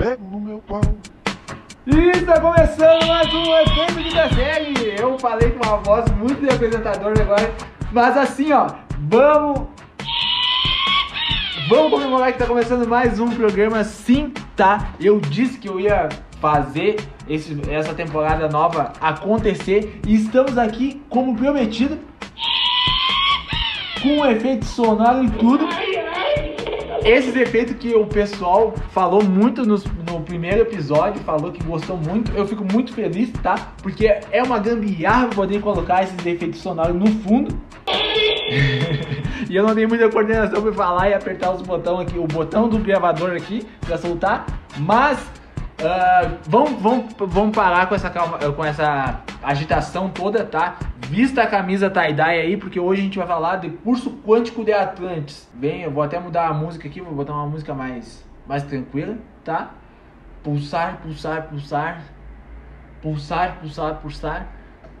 pego no meu pau. E está começando mais um efeito de série. Eu falei com uma voz muito de apresentador agora, mas assim, ó, vamos. Vamos comemorar que tá começando mais um programa, sim, tá? Eu disse que eu ia fazer esse, essa temporada nova acontecer e estamos aqui, como prometido, com um efeito sonoro e tudo. Esses efeitos que o pessoal falou muito nos- no, primeiro episódio, falou que gostou muito, eu fico muito feliz, tá? Porque é uma gambiarra poder colocar esses efeitos sonoros no fundo. e eu não tenho muita coordenação pra falar e apertar os botões aqui, o botão do gravador aqui pra soltar, mas ah, vamos, vamos, vamos parar com essa, calma, com essa agitação toda, tá? Vista a camisa tie-dye aí, porque hoje a gente vai falar de curso quântico de Atlantis. Bem, eu vou até mudar a música aqui, vou botar uma música mais, mais tranquila, tá? Pulsar, pulsar, pulsar. Pulsar, pulsar, pulsar.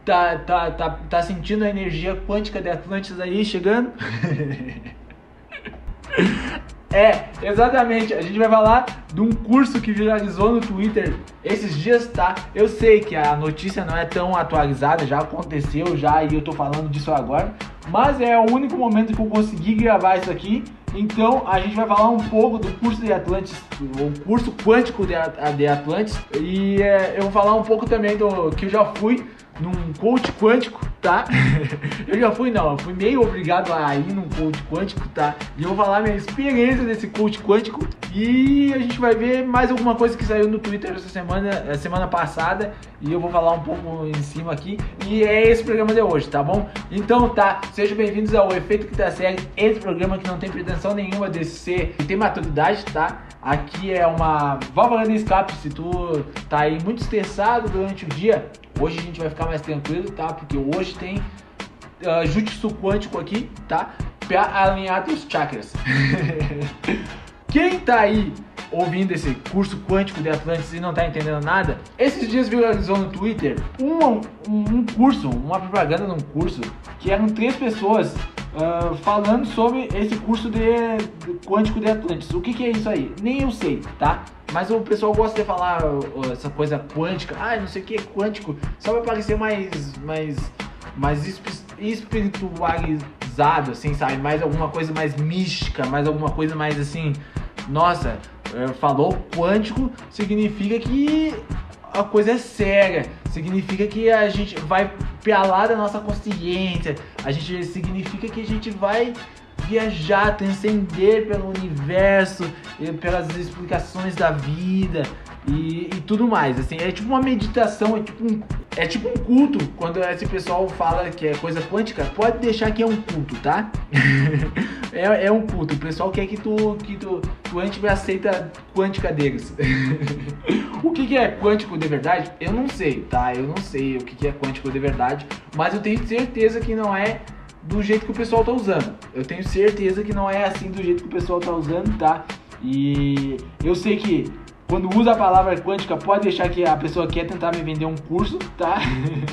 Tá, tá, tá, tá sentindo a energia quântica de Atlantis aí chegando? É, exatamente. A gente vai falar de um curso que viralizou no Twitter esses dias, tá? Eu sei que a notícia não é tão atualizada, já aconteceu já e eu tô falando disso agora, mas é o único momento que eu consegui gravar isso aqui. Então a gente vai falar um pouco do curso de Atlantis, o curso quântico de, At- de Atlantis, e é, eu vou falar um pouco também do que eu já fui num coach quântico, tá? eu já fui, não, eu fui meio obrigado a ir num coach quântico, tá? E eu vou falar minha experiência desse coach quântico e a gente vai ver mais alguma coisa que saiu no Twitter essa semana, eh, semana passada e eu vou falar um pouco em cima aqui e é esse programa de hoje, tá bom? Então tá, sejam bem-vindos ao Efeito que tá segue, esse programa que não tem pretensão nenhuma de ser, ter maturidade, tá? Aqui é uma válvula de escape se tu tá aí muito estressado durante o dia, Hoje a gente vai ficar mais tranquilo, tá? Porque hoje tem uh, jutsu quântico aqui, tá? Pra alinhar teus chakras. Quem tá aí ouvindo esse curso quântico de Atlantis e não tá entendendo nada, esses dias viralizou no Twitter um, um, um curso, uma propaganda de um curso, que eram três pessoas ah, falando sobre esse curso de, quântico de Atlantis. O que, que é isso aí? Nem eu sei, tá? Mas o pessoal gosta de falar ó, essa coisa quântica, ah, não sei o que é quântico, só pra parecer mais, mais, mais espi- espiritualizado, assim, sabe? Mais alguma coisa mais mística, mais alguma coisa mais assim, nossa, é, falou quântico significa que a coisa é séria, significa que a gente vai pra lá da nossa consciência, a gente significa que a gente vai viajar, transcender pelo universo, e pelas explicações da vida e, e tudo mais. Assim, é tipo uma meditação, é tipo um, é tipo um culto. Quando esse pessoal fala que é coisa quântica, pode deixar que é um culto, tá? é, é um culto. O pessoal quer que tu, que tu, tu entre a aceita quântica deles. o que, que é quântico de verdade? Eu não sei, tá? Eu não sei o que, que é quântico de verdade, mas eu tenho certeza que não é do jeito que o pessoal tá usando. Eu tenho certeza que não é assim do jeito que o pessoal tá usando, tá? E eu sei que quando usa a palavra quântica pode deixar que a pessoa quer tentar me vender um curso, tá?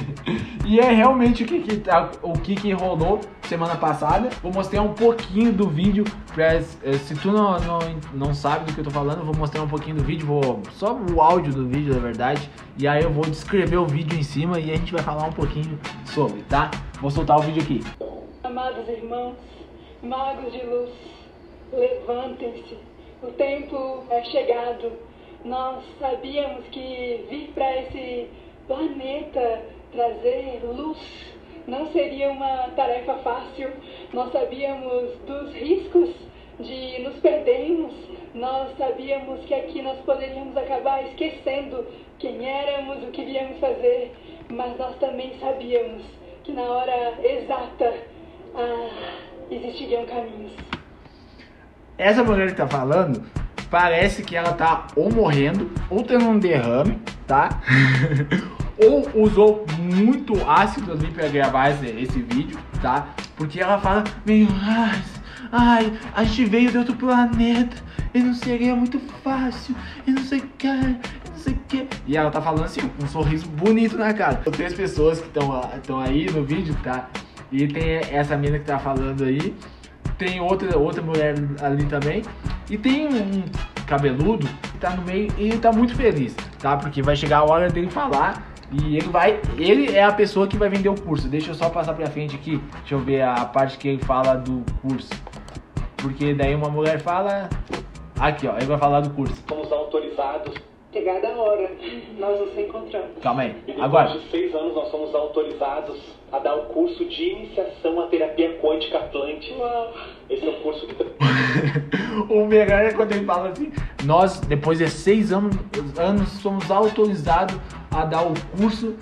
e é realmente o que que, tá, o que que rolou semana passada. Vou mostrar um pouquinho do vídeo pra, eh, se tu não, não, não sabe do que eu tô falando, vou mostrar um pouquinho do vídeo, vou só o áudio do vídeo, na verdade, e aí eu vou descrever o vídeo em cima e a gente vai falar um pouquinho sobre, tá? Vou soltar o vídeo aqui. Amados irmãos, magos de luz, levantem-se. O tempo é chegado. Nós sabíamos que vir para esse planeta trazer luz não seria uma tarefa fácil. Nós sabíamos dos riscos de nos perdermos. Nós sabíamos que aqui nós poderíamos acabar esquecendo quem éramos, o que viemos fazer, mas nós também sabíamos que na hora exata ah, existiriam caminhos. Essa mulher que tá falando, parece que ela tá ou morrendo, ou tendo um derrame, tá? ou usou muito ácido ali pra gravar esse, esse vídeo, tá? Porque ela fala meio, ai, ai, a gente veio de outro planeta, e não seria muito fácil, e não sei o que, não sei o que. E ela tá falando assim, com um sorriso bonito na cara. Tem três pessoas que estão aí no vídeo, tá? E tem essa mina que tá falando aí tem outra, outra mulher ali também. E tem um cabeludo que tá no meio e ele tá muito feliz, tá? Porque vai chegar a hora dele falar e ele vai, ele é a pessoa que vai vender o curso. Deixa eu só passar pra frente aqui. Deixa eu ver a parte que ele fala do curso. Porque daí uma mulher fala, aqui ó, ele vai falar do curso. Somos autorizados. Chegada a hora, nós nos encontramos. Calma aí. E depois Agora, de seis anos nós somos autorizados a dar o curso de iniciação à terapia quântica Atlante. Uau! Esse é o curso que o melhor é quando ele fala assim: Nós, depois de seis anos, anos somos autorizados a dar o curso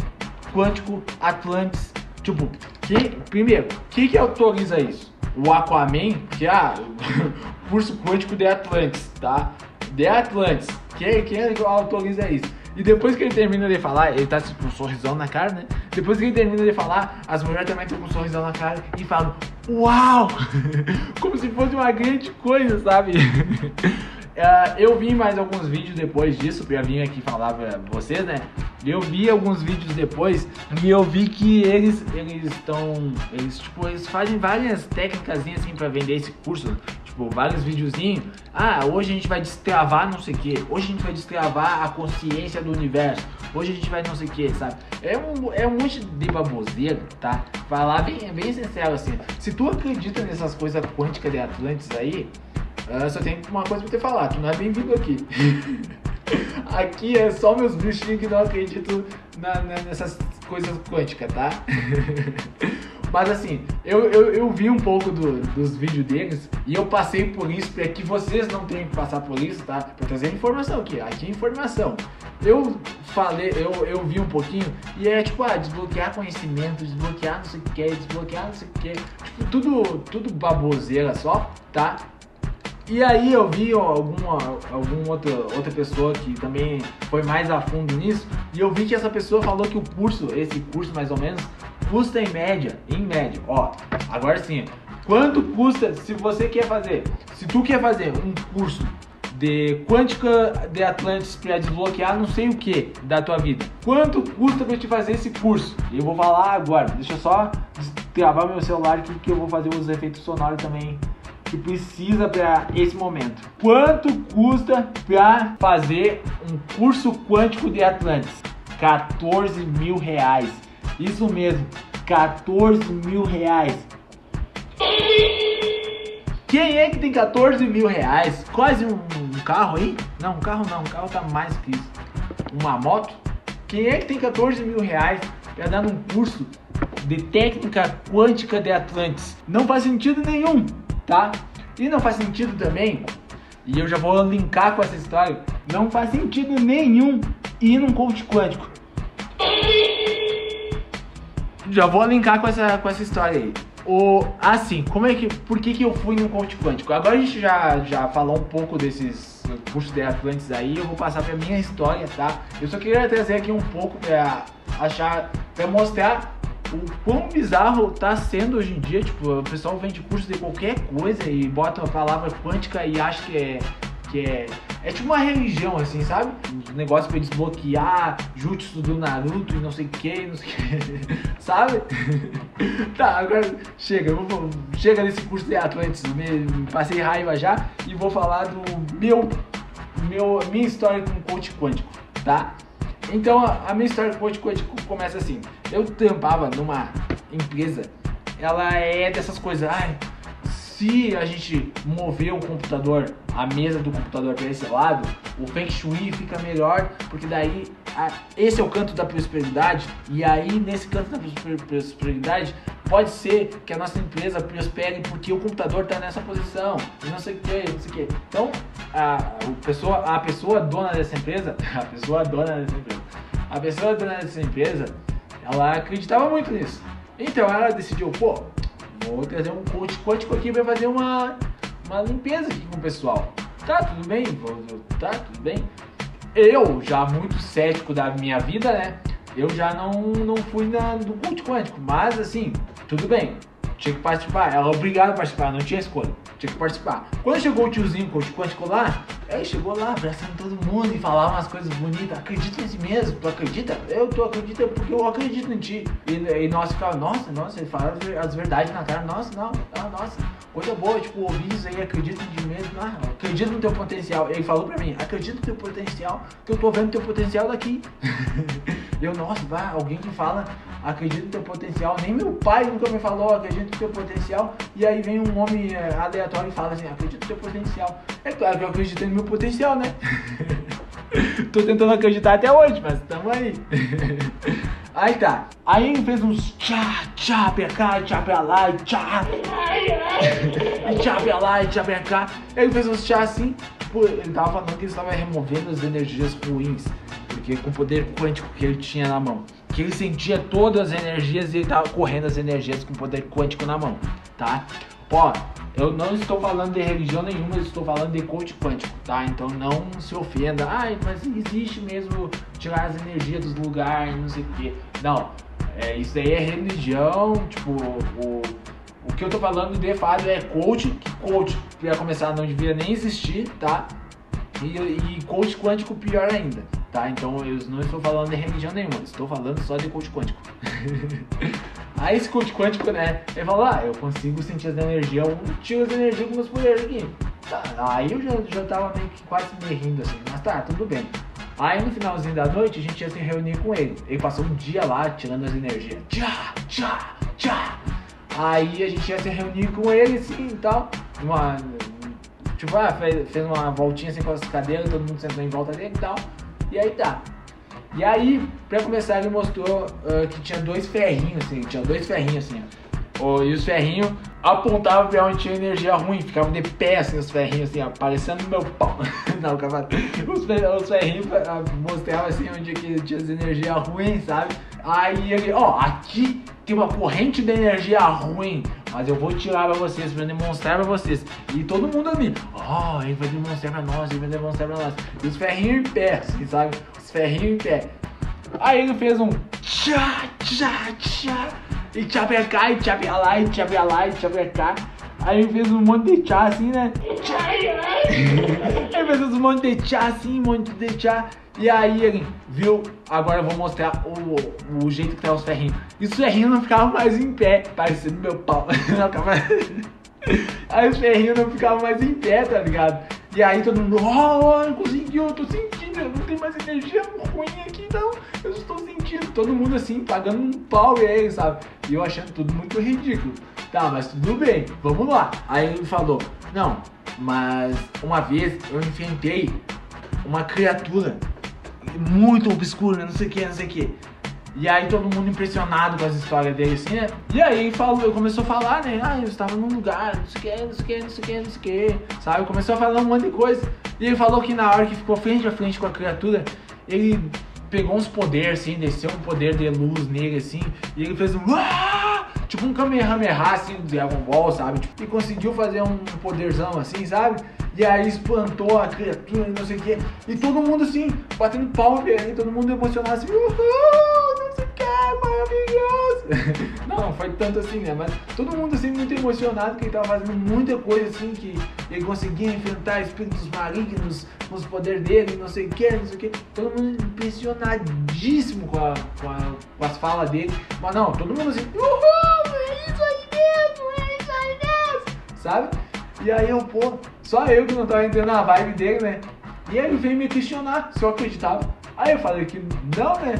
quântico Atlantis. Tipo, que, primeiro, o que, que autoriza isso? O Aquaman, que é ah, o curso quântico de Atlantis, tá? De Atlantis. Quem, quem é que autoriza isso? E depois que ele termina de falar, ele tá tipo, com um sorrisão na cara, né? Depois que ele termina de falar, as mulheres também estão com um sorrisão na cara e falam, uau! Como se fosse uma grande coisa, sabe? Uh, eu vi mais alguns vídeos depois disso, pra vir aqui falar pra vocês, né? Eu vi alguns vídeos depois e eu vi que eles eles estão. Eles, tipo, eles fazem várias técnicas assim pra vender esse curso. Tipo, vários videozinhos. Ah, hoje a gente vai destravar não sei o que. Hoje a gente vai destravar a consciência do universo. Hoje a gente vai não sei o que, sabe? É um, é um monte de baboseira, tá? Falar bem, bem sincero assim. Se tu acredita nessas coisas quânticas de Atlantis aí, Uh, só tem uma coisa pra te falar, tu não é bem-vindo aqui. aqui é só meus bichinhos que não acreditam na, na, nessas coisas quânticas, tá? Mas assim, eu, eu, eu vi um pouco do, dos vídeos deles e eu passei por isso para que vocês não tenham que passar por isso, tá? Pra trazer informação aqui, aqui é informação. Eu falei, eu, eu vi um pouquinho e é tipo, ah, desbloquear conhecimento, desbloquear não sei o que, desbloquear não sei o que. Tipo, tudo, tudo baboseira só, tá? E aí eu vi alguma, alguma outra, outra pessoa que também foi mais a fundo nisso, e eu vi que essa pessoa falou que o curso, esse curso mais ou menos, custa em média, em média, ó, agora sim, quanto custa se você quer fazer, se tu quer fazer um curso de quântica de Atlantis para desbloquear não sei o que da tua vida. Quanto custa para te fazer esse curso? Eu vou falar agora. Deixa eu só gravar meu celular aqui que eu vou fazer os efeitos sonoros também que precisa para esse momento. Quanto custa para fazer um curso quântico de Atlantis? 14 mil reais. Isso mesmo, 14 mil reais. Quem é que tem 14 mil reais? Quase um, um carro aí? Não, um carro não, um carro tá mais que isso. Uma moto? Quem é que tem 14 mil reais para dar um curso de técnica quântica de Atlantis? Não faz sentido nenhum tá? E não faz sentido também, e eu já vou linkar com essa história, não faz sentido nenhum ir num coach quântico. Já vou linkar com essa, com essa história aí. O, assim, como é que. Por que, que eu fui num coach quântico? Agora a gente já, já falou um pouco desses cursos de Atlantis aí, eu vou passar pra minha história, tá? Eu só queria trazer aqui um pouco pra achar. pra mostrar o quão bizarro tá sendo hoje em dia, tipo, o pessoal vende curso de qualquer coisa e bota a palavra quântica e acha que é que é é tipo uma religião assim, sabe? Um negócio para desbloquear jutsu do Naruto e não sei o que, não sei o que, sabe? tá, agora chega, vou, chega nesse curso de Atlantis, me, passei raiva já e vou falar do meu meu minha história com coach quântico, tá? Então a, minha história com coach quântico começa assim. Eu trampava numa empresa, ela é dessas coisas, ai, se a gente mover o computador, a mesa do computador para esse lado, o Feng Shui fica melhor, porque daí a, esse é o canto da prosperidade, e aí nesse canto da prosperidade pode ser que a nossa empresa prospere porque o computador está nessa posição, e não sei o que, não sei o que. Então, a, a, pessoa, a pessoa dona dessa empresa, a pessoa dona dessa empresa, a pessoa dona dessa empresa, ela acreditava muito nisso. Então ela decidiu, pô, vou trazer um coach quântico aqui para fazer uma, uma limpeza aqui com o pessoal. Tá, tudo bem? Tá, tudo bem? Eu, já muito cético da minha vida, né? Eu já não, não fui na, no coach quântico, mas assim, tudo bem, tinha que participar. Ela é obrigada a participar, não tinha escolha. Tinha que participar. Quando chegou o tiozinho coach quântico lá, ele chegou lá abraçando todo mundo e falava umas coisas bonitas. Acredita em si mesmo, tu acredita? Eu tô acreditando porque eu acredito em ti. E, e nós ficava, nossa, nossa, ele fala as verdades na cara, nossa, não, não nossa. coisa boa, tipo, ouvir isso aí, acredita em ti mesmo, ah, acredita no teu potencial. Ele falou pra mim, acredita no teu potencial, que eu tô vendo teu potencial daqui. eu, nossa, vai, alguém que fala, acredita no teu potencial, nem meu pai nunca me falou, acredita no teu potencial, e aí vem um homem é, aleatório e fala assim, acredita no teu potencial. É claro que eu acredito no meu potencial, né? Tô tentando acreditar até hoje, mas tamo aí. Aí tá. Aí ele fez uns tchá, tchá pra cá, tchá pra lá, tchá. E tchá pra lá, e tchá pra cá. Ele fez uns tchá assim. Ele tava falando que ele estava removendo as energias ruins. Porque com o poder quântico que ele tinha na mão. Que ele sentia todas as energias e ele tava correndo as energias com poder quântico na mão. Tá? Pô, eu não estou falando de religião nenhuma, eu estou falando de coach quântico, tá? Então não se ofenda. Ai, mas existe mesmo tirar as energias dos lugares, não sei o quê. Não, é, isso aí é religião, tipo, o, o que eu tô falando de fato é coach, que coach, pra começar, não devia nem existir, tá? E, e coach quântico pior ainda, tá? Então eu não estou falando de religião nenhuma, estou falando só de coach quântico. Aí esse coach quântico, né? Ele falou, ah, eu consigo sentir as energias, eu tiro as energias com meus poderes aqui. Tá, aí eu já, já tava meio que quase me rindo assim, mas tá, tudo bem. Aí no finalzinho da noite a gente ia se reunir com ele. Ele passou um dia lá tirando as energias. Tchá, tchá, tchá. Aí a gente ia se reunir com ele assim e tal. Uma, tipo, ah, fez, fez uma voltinha assim com as cadeiras, todo mundo sentou em volta dele e tal. E aí tá. E aí, pra começar, ele mostrou uh, que tinha dois ferrinhos, assim, tinha dois ferrinhos assim, ó. e os ferrinhos apontavam pra onde tinha energia ruim, ficavam de pé assim, os ferrinhos assim, aparecendo no meu pau. Não, calma. Os, os ferrinhos ah, mostravam assim onde que tinha as energias ruins, sabe? Aí ele, ó, aqui tem uma corrente de energia ruim, mas eu vou tirar pra vocês, pra demonstrar pra vocês. E todo mundo ali, ó, oh, ele vai demonstrar pra nós, ele vai demonstrar pra nós. E os ferrinhos em pé, assim, sabe? ferrinho em pé. Aí ele fez um tchá, tchá, tchá. E tchá pra cá, e tchá pra lá, e tchá pra lá, e tchá pra cá. Aí ele fez um monte de tchá assim, né? ele fez um monte de tchá assim, um monte de tchá. E aí ele viu, agora eu vou mostrar o, o jeito que tá os ferrinhos. E os ferrinhos não ficavam mais em pé, parecendo meu pau. Aí os ferrinhos não ficavam mais em pé, tá ligado? E aí todo mundo, oh, conseguiu, eu tô sentindo, eu não tem mais energia ruim aqui não, eu estou sentindo. Todo mundo assim, pagando um pau e aí, sabe? E eu achando tudo muito ridículo. Tá, mas tudo bem, vamos lá. Aí ele falou, não, mas uma vez eu enfrentei uma criatura muito obscura, não sei o que, não sei o que. E aí todo mundo impressionado com as histórias dele, assim, né? E aí falou, começou a falar, né? Ah, eu estava num lugar, não sei o que, não sei o que, não sei o que, não sei o que, sabe? Começou a falar um monte de coisa. E ele falou que na hora que ficou frente a frente com a criatura, ele pegou uns poderes, assim, desceu um poder de luz nele, assim, e ele fez um... Tipo um Kamehameha, assim, do Dragon Ball, sabe? Tipo, e conseguiu fazer um poderzão, assim, sabe? E aí espantou a criatura, não sei o que. E todo mundo, assim, batendo palma, e todo mundo emocionado, assim, uhul! maravilhoso! Não, foi tanto assim, né? Mas todo mundo assim muito emocionado que ele tava fazendo muita coisa assim que ele conseguia enfrentar espíritos malignos com os poderes dele, não sei o que, não sei o que. Todo mundo impressionadíssimo com, a, com, a, com as falas dele. Mas não, todo mundo assim, uhul, é isso aí mesmo, é isso aí mesmo, sabe? E aí eu, pô, só eu que não tava entendendo a vibe dele, né? E ele veio me questionar se eu acreditava. Aí eu falei que não, né?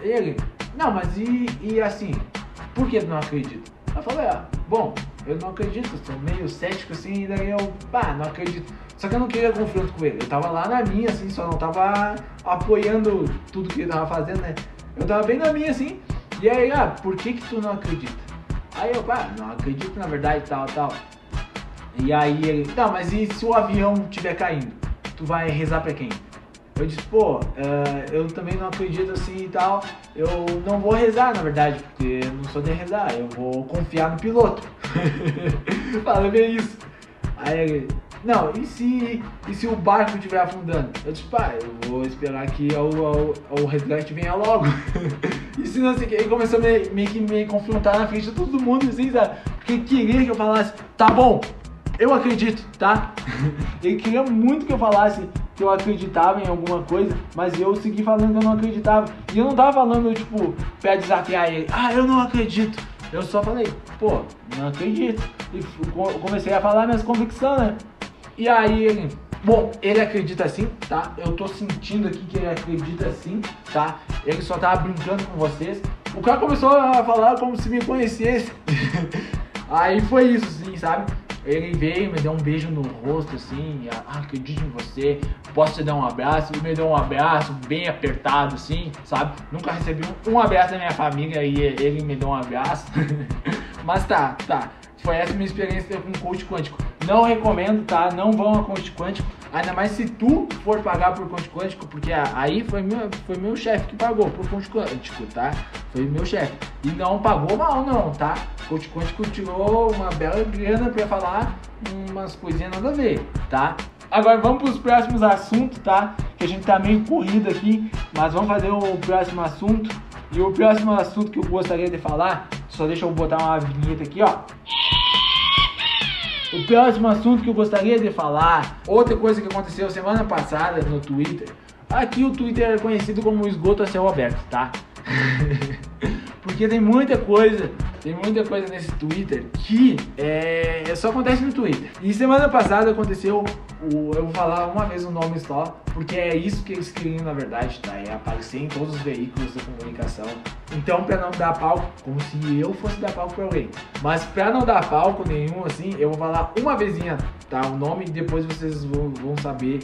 Ele, não, mas e, e assim, por que não acredito? Eu falei, ah, bom, eu não acredito, sou meio cético assim, e daí eu, pá, não acredito. Só que eu não queria confronto com ele, eu tava lá na minha, assim, só não tava apoiando tudo que ele tava fazendo, né? Eu tava bem na minha, assim, e aí, ah, por que que tu não acredita? Aí eu, pá, não acredito na verdade, tal, tal. E aí ele, tá, mas e se o avião estiver caindo? Tu vai rezar pra quem? Eu disse, pô, uh, eu também não acredito assim e tal. Eu não vou rezar, na verdade, porque eu não sou de rezar. Eu vou confiar no piloto. Fala bem isso. Aí ele, não, e se, e se o barco estiver afundando? Eu disse, pá, eu vou esperar que o, o, o resgate venha logo. e se não sei o que, ele começou a meio, meio que me confrontar na frente de todo mundo, assim, sabe? Porque queria que eu falasse, tá bom, eu acredito, tá? ele queria muito que eu falasse que eu acreditava em alguma coisa, mas eu segui falando que eu não acreditava. E eu não tava falando, tipo, pra desafiar ele. Ah, eu não acredito. Eu só falei, pô, não acredito. E comecei a falar minhas convicções, né? E aí ele, bom, ele acredita sim, tá? Eu tô sentindo aqui que ele acredita sim, tá? Ele só tava brincando com vocês. O cara começou a falar como se me conhecesse. aí foi isso, sim, sabe? Ele veio, me deu um beijo no rosto, assim, ah, acredito em você, posso te dar um abraço? Ele me deu um abraço bem apertado, assim, sabe? Nunca recebi um, um abraço da minha família e ele me deu um abraço. Mas tá, tá. Foi essa minha experiência com coach quântico. Não recomendo, tá? Não vão a coach quântico. Ainda mais se tu for pagar por coach quântico, porque aí foi meu, foi meu chefe que pagou por coach quântico, tá? Foi meu chefe. E não pagou mal, não, tá? Coach quântico tirou uma bela grana pra falar umas coisinhas nada a ver, tá? Agora vamos para os próximos assuntos, tá? Que a gente tá meio corrido aqui, mas vamos fazer o próximo assunto. E o próximo assunto que eu gostaria de falar, só deixa eu botar uma vinheta aqui, ó. O próximo assunto que eu gostaria de falar, outra coisa que aconteceu semana passada no Twitter. Aqui o Twitter é conhecido como esgoto a céu aberto, tá? Porque tem muita coisa, tem muita coisa nesse Twitter que é, só acontece no Twitter. E semana passada aconteceu, o, eu vou falar uma vez o nome só, porque é isso que eles queriam na verdade, tá? É aparecer em todos os veículos de comunicação. Então, pra não dar palco, como se eu fosse dar palco pra alguém. Mas pra não dar palco nenhum, assim, eu vou falar uma vezinha, tá? O nome e depois vocês vão, vão saber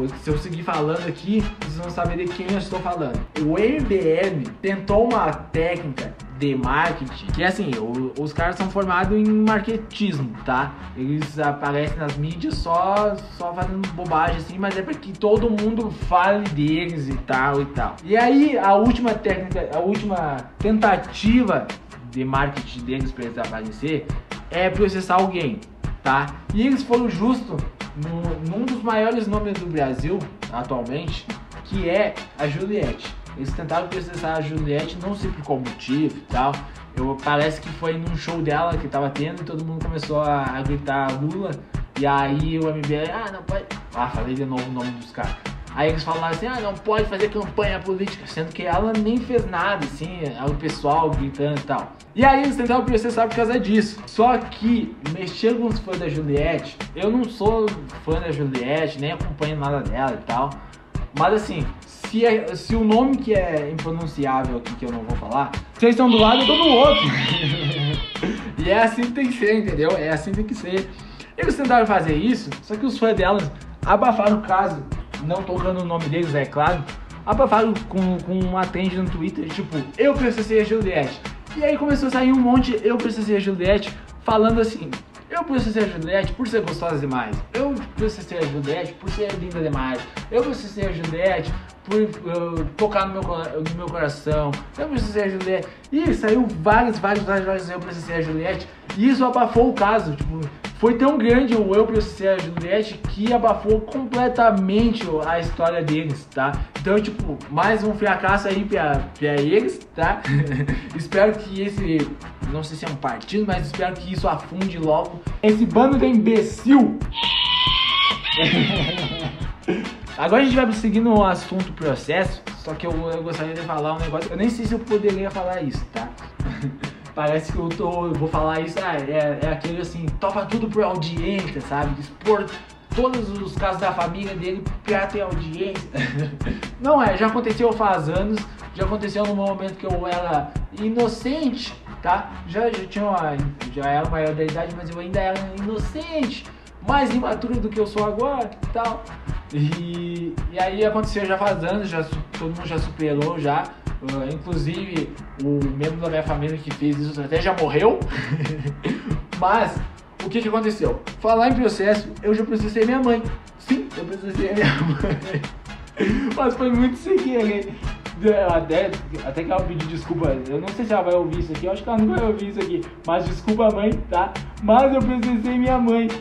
depois, se eu seguir falando aqui, vocês vão saber de quem eu estou falando. O MBM tentou uma técnica de marketing, que é assim, o, os caras são formados em marketismo, tá? Eles aparecem nas mídias só, só fazendo bobagem assim, mas é para que todo mundo fale deles e tal e tal. E aí, a última técnica, a última tentativa de marketing deles para eles aparecer é processar alguém, tá? E eles foram justo no, num dos maiores nomes do Brasil atualmente, que é a Juliette. Eles tentaram processar a Juliette, não sei por qual motivo e tal. Eu, parece que foi num show dela que tava tendo e todo mundo começou a, a gritar Lula. E aí o MBL, ah, não pode. Ah, falei de novo o nome dos caras. Aí eles falaram assim, ah, não pode fazer campanha política, sendo que ela nem fez nada, assim, é o pessoal gritando e tal. E aí eles tentaram processar por causa disso. Só que mexer com os fãs da Juliette, eu não sou fã da Juliette, nem acompanho nada dela e tal. Mas assim, se, é, se o nome que é impronunciável aqui, que eu não vou falar, vocês estão do lado, eu tô do outro. e é assim que tem que ser, entendeu? É assim que tem que ser. Eles tentaram fazer isso, só que os fãs delas abafaram o caso não tocando o nome deles, é claro, abafaram com, com uma trend no Twitter, tipo, eu processei a Juliette. E aí começou a sair um monte, eu processei a Juliette, falando assim, eu processei a Juliette por ser gostosa demais. Eu processei a Juliette por ser linda demais. Eu processei a Juliette por uh, tocar no meu, no meu coração. Eu processei a Juliette. E saiu vários, vários, vários, vários eu processei a Juliette. E isso abafou o caso. Tipo, foi tão grande o eu processei a Juliette que abafou completamente a história deles, tá? Então, tipo, mais um fracasso aí pra, pra eles, tá? espero que esse, não sei se é um partido, mas espero que isso afunde logo esse bando de imbecil. Agora a gente vai prosseguir no assunto processo, só que eu, eu gostaria de falar um negócio. Eu nem sei se eu poderia falar isso, tá? Parece que eu tô. Eu vou falar isso, ah, é, é aquele assim, topa tudo por audiência, sabe? Expor todos os casos da família dele pra ter audiência. Não é, já aconteceu faz anos, já aconteceu no momento que eu era inocente, tá? Já, já tinha uma, já era maior da idade, mas eu ainda era inocente, mais imaturo do que eu sou agora e tal. E, e aí aconteceu já faz anos, já, todo mundo já superou já. Uh, inclusive, o membro da minha família que fez isso até já morreu. Mas, o que, que aconteceu? Falar em processo, eu já processei minha mãe. Sim, eu processei minha mãe. Mas foi muito sem querer. Até, até que ela pediu desculpa. Eu não sei se ela vai ouvir isso aqui. Eu acho que ela não vai ouvir isso aqui. Mas desculpa, mãe, tá? Mas eu processei minha mãe.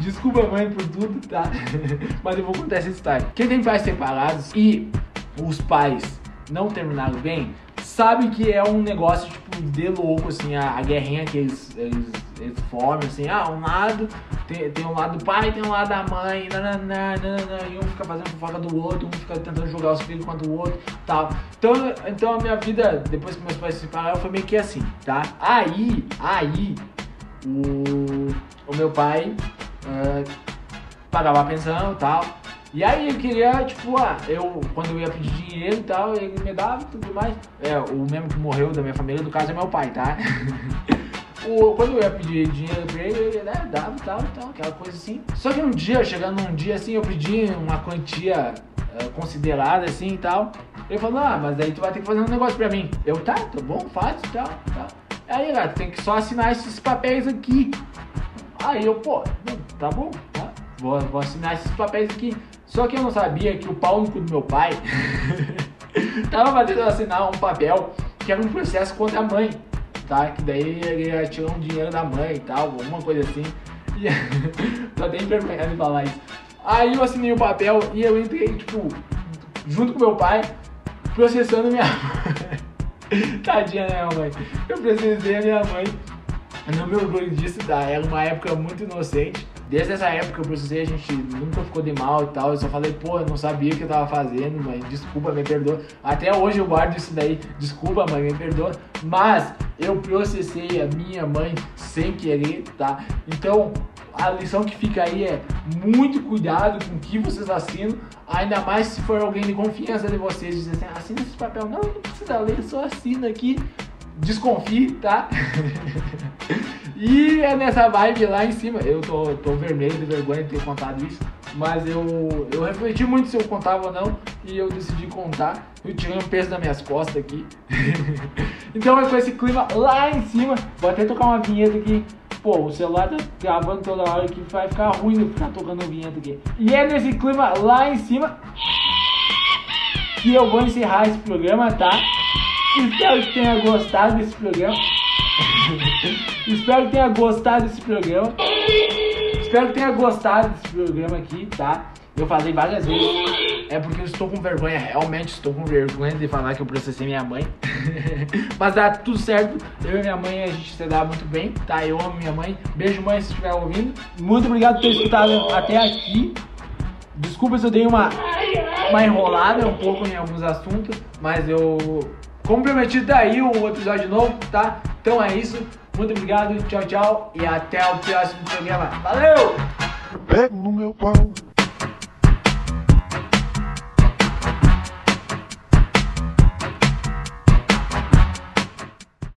Desculpa, mãe, por tudo, tá? Mas eu vou contar essa história. Quem tem pais separados e os pais não terminaram bem, sabe que é um negócio, tipo, de louco, assim, a, a guerrinha que eles, eles, formam, assim, ah, um lado tem, tem um lado do pai, tem um lado da mãe, nananã, nananã, e um fica fazendo fofoca do outro, um fica tentando julgar os filhos contra o outro, tal. Então, então a minha vida, depois que meus pais se separaram, foi meio que assim, tá? Aí, aí, o, o meu pai uh, pagava a pensão e tal. E aí eu queria, tipo, ah, eu, quando eu ia pedir dinheiro e tal, ele me dava e tudo mais. É, o mesmo que morreu da minha família, do caso é meu pai, tá? o, quando eu ia pedir dinheiro pra ele, ele né, dava e tal, tal, aquela coisa assim. Só que um dia, chegando num dia assim, eu pedi uma quantia uh, considerada assim e tal. Ele falou, ah, mas aí tu vai ter que fazer um negócio pra mim. Eu, tá, tá bom, faz e tal, tal. Aí, gato, tem que só assinar esses papéis aqui. Aí eu, pô, tá bom, tá? Vou, vou assinar esses papéis aqui. Só que eu não sabia que o pau do meu pai tava fazendo assinar um papel que era um processo contra a mãe, tá? Que daí ele tirar um dinheiro da mãe e tal, alguma coisa assim. E tô até envergonhado de falar isso. Aí eu assinei o papel e eu entrei, tipo, junto com meu pai, processando minha mãe. Tadinha, né, mãe? Eu processei a minha mãe. Eu não me orgulho disso, tá? Era uma época muito inocente. Desde essa época eu processei, a gente nunca ficou de mal e tal. Eu só falei, pô, eu não sabia o que eu tava fazendo, mãe. Desculpa, me perdoa. Até hoje eu guardo isso daí. Desculpa, mãe, me perdoa. Mas eu processei a minha mãe sem querer, tá? Então, a lição que fica aí é muito cuidado com o que vocês assinam, ainda mais se for alguém de confiança de vocês, dizer assim, assina esse papel. Não, não precisa ler, só assina aqui. Desconfie, tá? E é nessa vibe lá em cima. Eu tô, tô vermelho de vergonha de ter contado isso. Mas eu, eu refleti muito se eu contava ou não. E eu decidi contar. Eu tirei um peso das minhas costas aqui. então é com esse clima lá em cima. Vou até tocar uma vinheta aqui. Pô, o celular tá gravando toda hora aqui. Vai ficar ruim de ficar tocando vinheta aqui. E é nesse clima lá em cima que eu vou encerrar esse programa, tá? Espero que tenha gostado desse programa. Espero que tenha gostado desse programa. Espero que tenha gostado desse programa aqui, tá? Eu falei várias vezes. É porque eu estou com vergonha, realmente estou com vergonha de falar que eu processei minha mãe. Mas dá tudo certo. Eu e minha mãe, a gente se dá muito bem, tá? Eu amo minha mãe. Beijo, mãe, se estiver ouvindo. Muito obrigado por ter escutado até aqui. Desculpa se eu dei uma, uma enrolada um pouco em alguns assuntos, mas eu como prometido, daí um episódio novo, tá? Então é isso. Muito obrigado, tchau, tchau e até o próximo programa. Valeu! Pego no meu pau.